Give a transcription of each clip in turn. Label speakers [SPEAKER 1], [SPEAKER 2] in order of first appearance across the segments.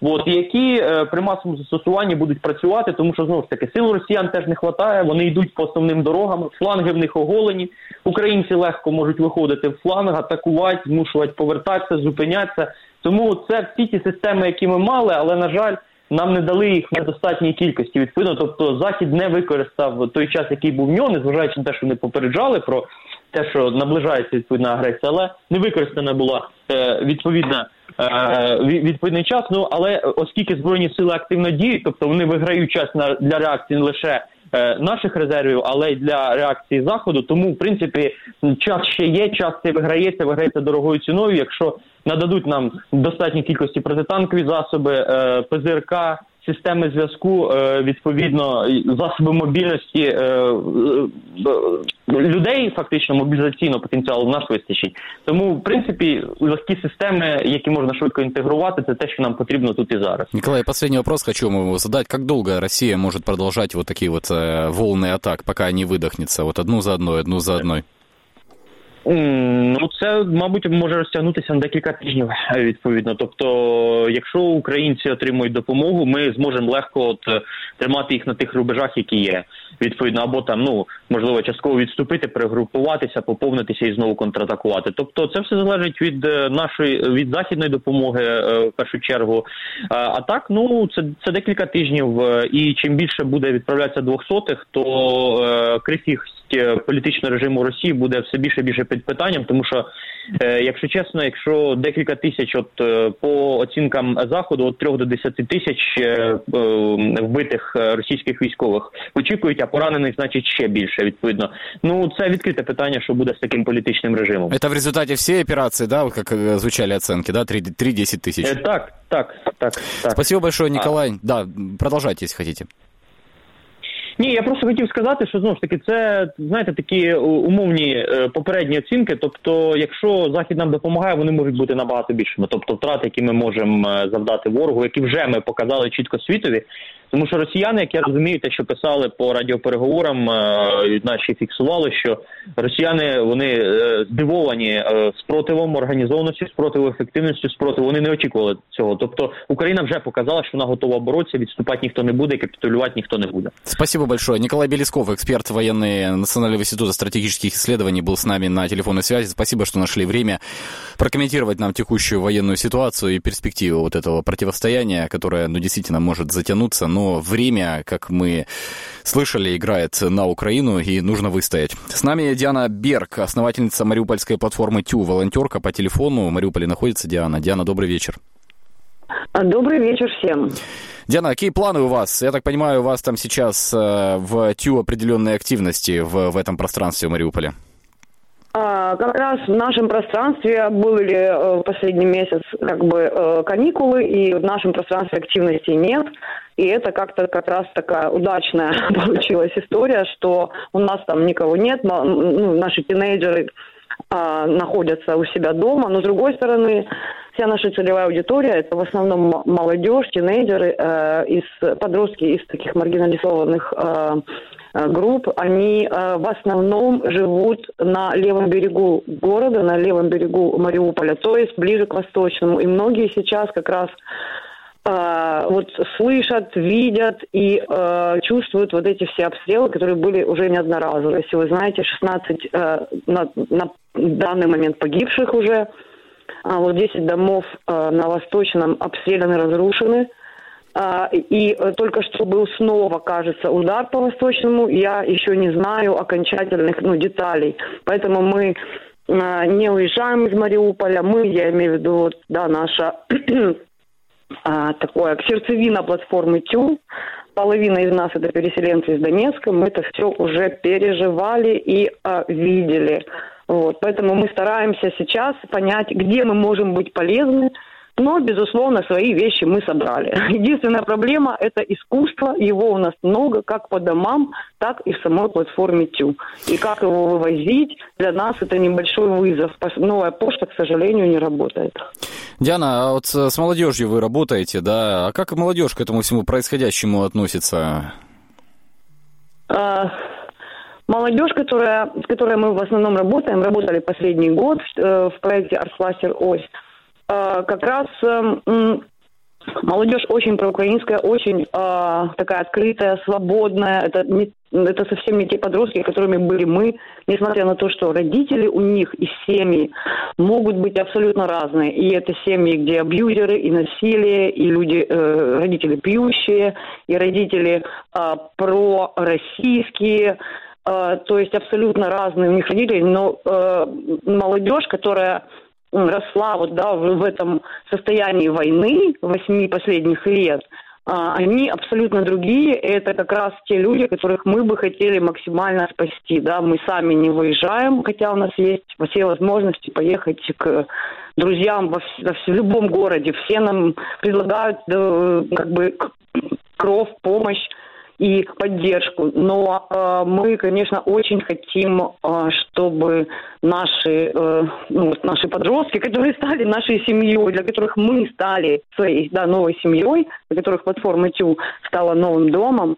[SPEAKER 1] от, які е, при масовому застосуванні будуть працювати, тому що знову ж таки сил росіян теж не вистачає, вони йдуть по основним дорогам, фланги в них оголені. Українці легко можуть виходити в фланг, атакувати, змушувати повертатися, зупинятися. Тому це всі ті системи, які ми мали, але на жаль. Нам не дали їх недостатній кількості. Відповідно, тобто захід не використав той час, який був в нього, незважаючи на те, що вони попереджали про те, що наближається відповідна агресія, але не використана була е, відповідна відповідний час. Ну але оскільки збройні сили активно діють, тобто вони виграють час на для реакції не лише. Е, наших резервів, але й для реакції заходу, тому в принципі час ще є. Час це виграється, виграється дорогою ціною. Якщо нададуть нам достатній кількості протитанкові засоби, е, ПЗРК, системи зв'язку, е, відповідно, засоби мобільності е, людей, фактично мобілізаційного потенціалу в нас вистачить. Тому, в принципі, легкі системи, які можна швидко інтегрувати, це те, що нам потрібно тут і зараз.
[SPEAKER 2] Николай, последний вопрос хочу вам задать. Как долго Россия может продолжать вот такие вот э, волны атак, пока не выдохнется? Вот одну за одной, одну за одной.
[SPEAKER 1] Ну, це, мабуть, може розтягнутися на декілька тижнів відповідно. Тобто, якщо українці отримують допомогу, ми зможемо легко от тримати їх на тих рубежах, які є. Відповідно, або там ну можливо частково відступити, перегрупуватися, поповнитися і знову контратакувати. Тобто, це все залежить від е, нашої від західної допомоги е, в першу чергу. А так, ну це це декілька тижнів, е, і чим більше буде відправлятися двохсотих, то крихість політичного режиму Росії буде все більше і більше під питанням, тому що, якщо чесно, якщо декілька тисяч, от по оцінкам заходу, от 3 до 10 тисяч вбитих російських військових очікують, а поранених значить ще більше. Відповідно, ну це відкрите питання, що буде з таким політичним режимом.
[SPEAKER 2] Це в результаті всієї операції, да, як звучали оцінки, да, 3-10 тисяч.
[SPEAKER 1] Так, так, так, так.
[SPEAKER 2] Спасибо большое, Николай. А... Да, продолжайте, если хотите.
[SPEAKER 1] Ні, я просто хотів сказати, що знову ж таки це знаєте такі умовні е, попередні оцінки. Тобто, якщо захід нам допомагає, вони можуть бути набагато більшими. Тобто, втрати, які ми можемо е, завдати ворогу, які вже ми показали чітко світові, тому що росіяни, як я розумію, те, що писали по радіопереговорам, е, наші фіксували, що росіяни вони е, здивовані е, спротивом організованості, спротиву ефективності спротиву. Вони не очікували цього. Тобто Україна вже показала, що вона готова боротися, відступати ніхто не буде, капітулювати ніхто не буде.
[SPEAKER 2] Спасибо большое. Николай Белисков, эксперт военный Национального института стратегических исследований, был с нами на телефонной связи. Спасибо, что нашли время прокомментировать нам текущую военную ситуацию и перспективу вот этого противостояния, которое, ну, действительно может затянуться но время, как мы слышали, играет на Украину, и нужно выстоять. С нами Диана Берг, основательница мариупольской платформы ТЮ, волонтерка по телефону. В Мариуполе находится Диана. Диана, добрый вечер.
[SPEAKER 3] Добрый вечер всем.
[SPEAKER 2] Диана, какие планы у вас? Я так понимаю, у вас там сейчас э, в ТЮ определенные активности в, в этом пространстве в Мариуполе.
[SPEAKER 3] Как раз в нашем пространстве были э, последний месяц как бы э, каникулы, и в нашем пространстве активности нет. И это как-то как раз такая удачная получилась история, что у нас там никого нет, ну, наши тинейджеры а, находятся у себя дома, но с другой стороны, вся наша целевая аудитория это в основном молодежь, тинейджеры, э, из подростки из таких маргинализованных э групп, они э, в основном живут на левом берегу города, на левом берегу Мариуполя, то есть ближе к восточному. И многие сейчас как раз э, вот слышат, видят и э, чувствуют вот эти все обстрелы, которые были уже неодноразово. Если вы знаете, 16 э, на, на данный момент погибших уже, а вот 10 домов э, на Восточном обстреляны, разрушены. А, и э, только что был снова, кажется, удар по Восточному. Я еще не знаю окончательных ну, деталей. Поэтому мы э, не уезжаем из Мариуполя. Мы, я имею в виду, да, наша а, такое сердцевина платформы ТЮ. Половина из нас это переселенцы из Донецка. Мы это все уже переживали и а, видели. Вот, поэтому мы стараемся сейчас понять, где мы можем быть полезны, но, безусловно, свои вещи мы собрали. Единственная проблема – это искусство. Его у нас много, как по домам, так и в самой платформе ТЮ. И как его вывозить, для нас это небольшой вызов. Новая почта, к сожалению, не работает.
[SPEAKER 2] Диана, а вот с молодежью вы работаете, да? А как молодежь к этому всему происходящему относится?
[SPEAKER 3] А, молодежь, которая, с которой мы в основном работаем, работали последний год в, э, в проекте «Арсластер Ось», как раз эм, Молодежь очень проукраинская, очень э, такая открытая, свободная. Это, не, это совсем не те подростки, которыми были мы, несмотря на то, что родители у них и семьи могут быть абсолютно разные. И это семьи, где абьюзеры, и насилие, и люди, э, родители пьющие, и родители э, пророссийские, то есть абсолютно разные у них родители, но э, молодежь, которая росла вот, да, в, этом состоянии войны восьми последних лет, а, они абсолютно другие. Это как раз те люди, которых мы бы хотели максимально спасти. Да? Мы сами не выезжаем, хотя у нас есть все возможности поехать к друзьям во, в, любом городе. Все нам предлагают да, как бы кров, помощь и поддержку. Но э, мы, конечно, очень хотим, э, чтобы наши, э, ну, наши подростки, которые стали нашей семьей, для которых мы стали своей да, новой семьей, для которых платформа ТЮ стала новым домом,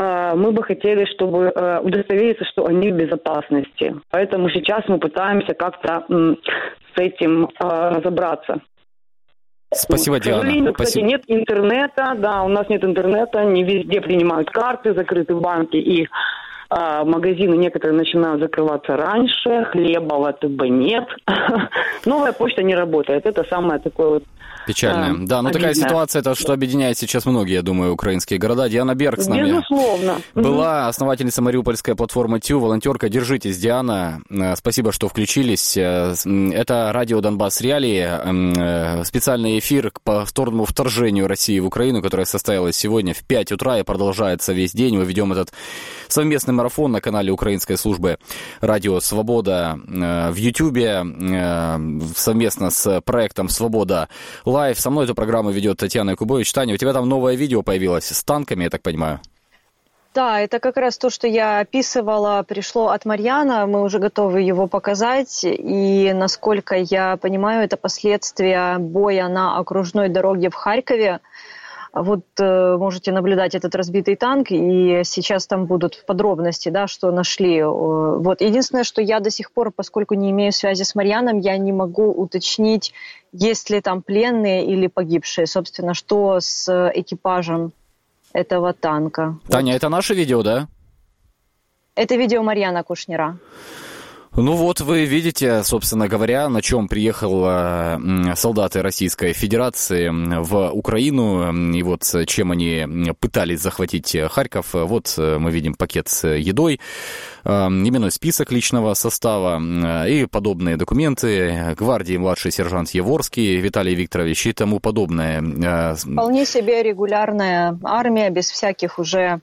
[SPEAKER 3] э, мы бы хотели, чтобы э, удостовериться, что они в безопасности. Поэтому сейчас мы пытаемся как-то с этим э, разобраться.
[SPEAKER 2] Спасибо, Диана. К
[SPEAKER 3] сожалению, кстати, Спасибо. нет интернета, да, у нас нет интернета, не везде принимают карты, закрыты банки и а, магазины некоторые начинают закрываться раньше, хлеба в АТБ нет. Новая почта не работает. Это самое такое вот
[SPEAKER 2] Печальная. Да, да ну такая ситуация, это что объединяет сейчас многие, я думаю, украинские города. Диана Берг с нами.
[SPEAKER 3] Безусловно.
[SPEAKER 2] Была основательница мариупольской платформы ТЮ, волонтерка. Держитесь, Диана. Э, спасибо, что включились. Э, это радио Донбасс Реалии. Э, специальный эфир к повторному вторжению России в Украину, которое состоялось сегодня в 5 утра и продолжается весь день. Мы ведем этот совместный марафон на канале Украинской службы Радио Свобода в Ютьюбе совместно с проектом Свобода Лайв. Со мной эту программу ведет Татьяна Якубович. Таня, у тебя там новое видео появилось с танками, я так понимаю?
[SPEAKER 4] Да, это как раз то, что я описывала, пришло от Марьяна, мы уже готовы его показать, и, насколько я понимаю, это последствия боя на окружной дороге в Харькове, вот э, можете наблюдать этот разбитый танк, и сейчас там будут подробности, да, что нашли. Вот. Единственное, что я до сих пор, поскольку не имею связи с Марьяном, я не могу уточнить, есть ли там пленные или погибшие. Собственно, что с экипажем этого танка.
[SPEAKER 2] Таня, вот. это наше видео, да?
[SPEAKER 4] Это видео Марьяна Кушнера.
[SPEAKER 2] Ну вот вы видите, собственно говоря, на чем приехали солдаты Российской Федерации в Украину, и вот чем они пытались захватить Харьков. Вот мы видим пакет с едой, именной список личного состава и подобные документы. Гвардии младший сержант Еворский Виталий Викторович и тому подобное.
[SPEAKER 4] Вполне себе регулярная армия, без всяких уже,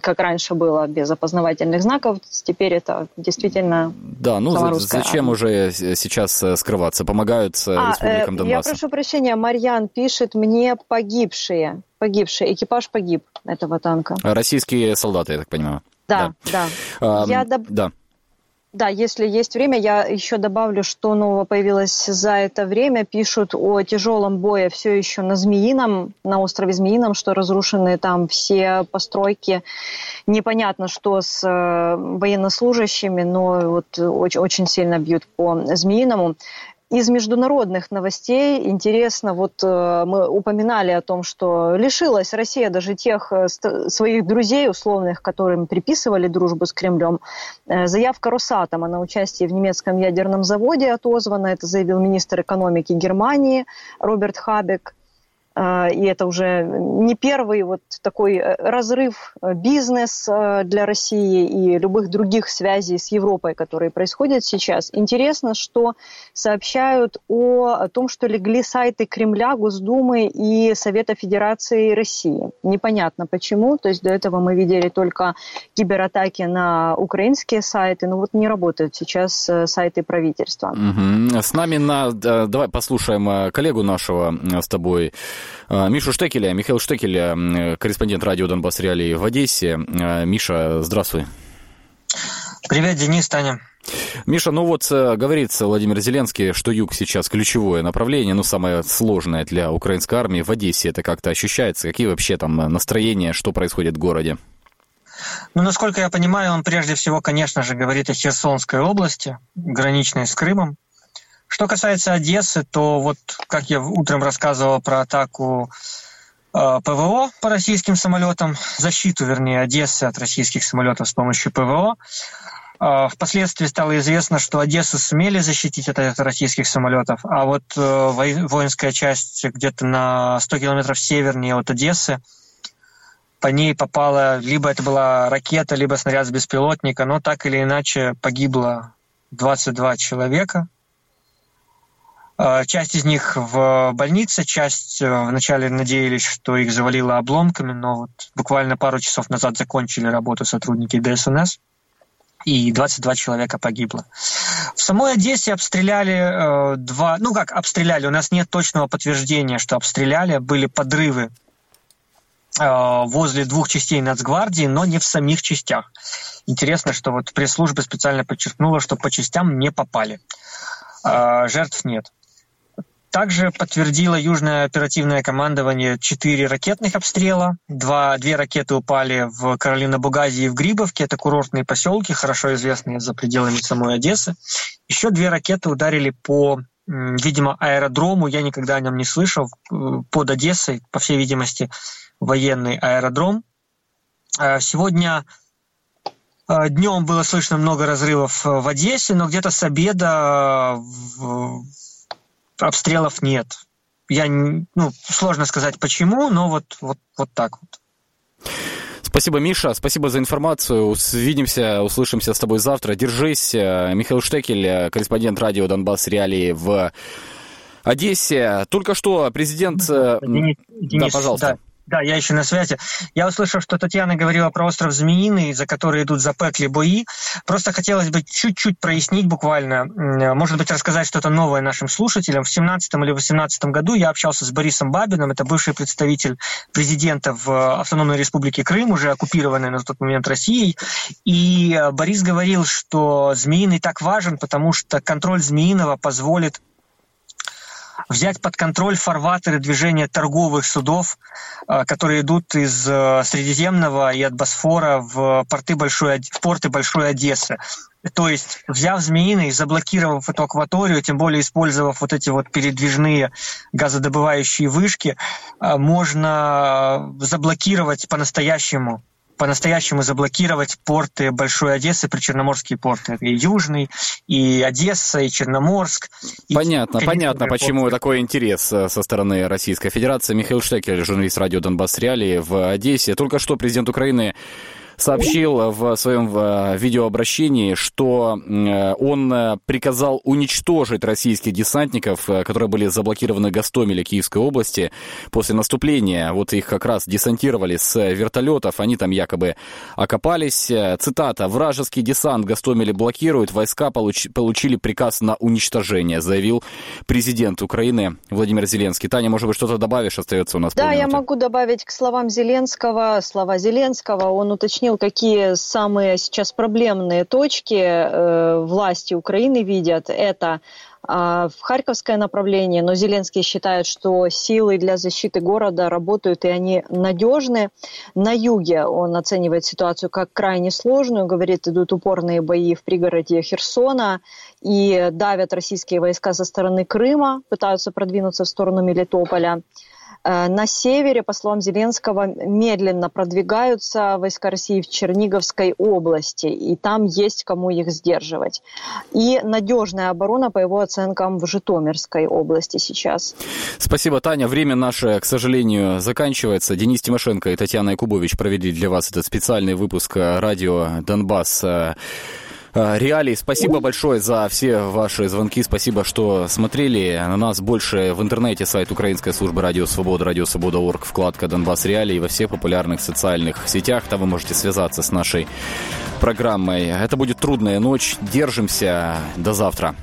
[SPEAKER 4] как раньше было, без опознавательных знаков. Теперь это действительно
[SPEAKER 2] да, ну зачем уже сейчас э, скрываться? Помогают э, а, республикам Донбасса.
[SPEAKER 4] Я прошу прощения, Марьян пишет мне погибшие. Погибшие. Экипаж погиб этого танка.
[SPEAKER 2] Российские солдаты, я так понимаю.
[SPEAKER 4] Да, да. да. А, я доб... да. Да, если есть время, я еще добавлю, что нового появилось за это время. Пишут о тяжелом бое все еще на Змеином, на острове Змеином, что разрушены там все постройки. Непонятно, что с э, военнослужащими, но вот очень, очень сильно бьют по Змеиному. Из международных новостей интересно, вот э, мы упоминали о том, что лишилась Россия даже тех э, своих друзей условных, которым приписывали дружбу с Кремлем. Э, заявка Росатома на участие в немецком ядерном заводе отозвана, это заявил министр экономики Германии Роберт Хабек. А, и это уже не первый вот такой э, разрыв э, бизнес э, для России и любых других связей с Европой, которые происходят сейчас. Интересно, что сообщают о том, что легли сайты Кремля, Госдумы и Совета Федерации России. Непонятно почему, то есть до этого мы видели только кибератаки на украинские сайты, но вот не работают сейчас сайты правительства.
[SPEAKER 2] Угу. С нами на... Давай послушаем коллегу нашего с тобой, Мишу Штекеля, Михаил Штекеля, корреспондент радио Донбасс Реалии в Одессе. А, Миша, здравствуй.
[SPEAKER 5] Привет, Денис, Таня.
[SPEAKER 2] Миша, ну вот э, говорится Владимир Зеленский, что юг сейчас ключевое направление, ну самое сложное для украинской армии в Одессе. Это как-то ощущается? Какие вообще там настроения, что происходит в городе?
[SPEAKER 5] Ну, насколько я понимаю, он прежде всего, конечно же, говорит о Херсонской области, граничной с Крымом Что касается Одессы, то вот, как я утром рассказывал про атаку э, ПВО по российским самолетам, защиту, вернее, Одессы от российских самолетов с помощью ПВО, э, Впоследствии стало известно, что Одессу сумели защитить от, от российских самолетов, а вот э, воинская часть где-то на 100 километров севернее от Одессы по ней попала, либо это была ракета, либо снаряд с беспилотника, но так или иначе погибло 22 человека. А, часть из них в больнице, часть э, вначале надеялись, что их завалило обломками, но вот буквально пару часов назад закончили работу сотрудники ДСНС, и 22 человека погибло. В самой Одессе обстреляли э, два, ну как обстреляли, у нас нет точного подтверждения, что обстреляли, были подрывы Э, возле двух частей Нацгвардии, но не в самих частях. Интересно, что вот пресс-служба специально подчеркнула, что по частям не попали. Э, жертв нет. Также подтвердило Южное оперативное командование четыре ракетных обстрела. Два, две ракеты упали в Каролино-Бугазе и в Грибовке. Это курортные поселки, хорошо известные за пределами самой Одессы. Еще две ракеты ударили по, видимо, аэродрому. Я никогда о нем не слышал. Э, под Одессой, по всей видимости, военный аэродром. А, сегодня а, днем было слышно много разрывов в Одессе, но где-то с обеда обстрелов нет. Я, ну, сложно сказать почему, но вот, вот, вот так вот.
[SPEAKER 2] Спасибо, Миша, спасибо за информацию. Увидимся, услышимся с тобой завтра. Держись. Михаил Штекель, корреспондент радио «Донбасс. Реалии» в Одессе. Только что президент... Э,
[SPEAKER 5] Денис, да, пожалуйста. Да. Да, я еще на связи. Я услышал, что Татьяна говорила про остров Змеиный, за который идут запекли бои. Просто хотелось бы чуть-чуть прояснить буквально, может быть, рассказать что-то новое нашим слушателям. В 17 или 18 году я общался с Борисом Бабиным, это бывший представитель президента в Автономной Республике Крым, уже оккупированной на тот момент Россией. И э, Борис говорил, что Змеиный так важен, потому что контроль Змеиного позволит взять под контроль фарватеры движения торговых судов, э, которые идут из э, Средиземного и от Босфора в порты Большой, в порты Большой Одессы. То есть, взяв Змеиный, заблокировав эту акваторию, тем более использовав вот эти вот передвижные газодобывающие вышки, э, можно заблокировать по-настоящему по-настоящему заблокировать порты Большой Одессы, причерноморские порты. И Южный, и Одесса, и Черноморск.
[SPEAKER 2] Понятно, и понятно, почему порты. такой интерес э, со стороны Российской Федерации. Михаил Штекель, журналист радио «Донбасс Реалии» в Одессе. Только что президент Украины сообщил в своем э, видеообращении, что э, он э, приказал уничтожить российских десантников, которые были заблокированы в Гастомеле Киевской области после наступления. Вот их как раз десантировали с вертолетов, они там якобы окопались. Цитата. «Вражеский десант Гастомеле блокирует, войска получ получили приказ на уничтожение», заявил президент Украины Владимир Зеленский. Таня, может быть, что-то добавишь? Остается у нас
[SPEAKER 4] Да, я могу добавить к словам Зеленского. Слова Зеленского. Он уточнил, уточнил, какие самые сейчас проблемные точки э, власти Украины видят. Это а, в Харьковское направление, но Зеленский считает, что силы для защиты города работают и они надежны. На юге он оценивает ситуацию как крайне сложную, говорит, идут упорные бои в пригороде Херсона и давят российские войска со стороны Крыма, пытаются продвинуться в сторону Мелитополя. Э, на севере, по словам Зеленского, медленно продвигаются войска России в Черниговской области, и там есть кому их сдерживать. И надежная оборона, по его оценкам, в Житомирской области сейчас.
[SPEAKER 2] Спасибо, Таня. Время наше, к сожалению, заканчивается. Денис Тимошенко и Татьяна Якубович провели для вас этот специальный выпуск радио «Донбасс». А, реалий. Спасибо большое за все ваши звонки. Спасибо, что смотрели на нас больше в интернете. Сайт Украинской службы Радио Свобода, Радио Свобода Орг, вкладка Донбасс Реалии во всех популярных социальных сетях. Там вы можете связаться с нашей программой. Это будет трудная ночь. Держимся. До завтра.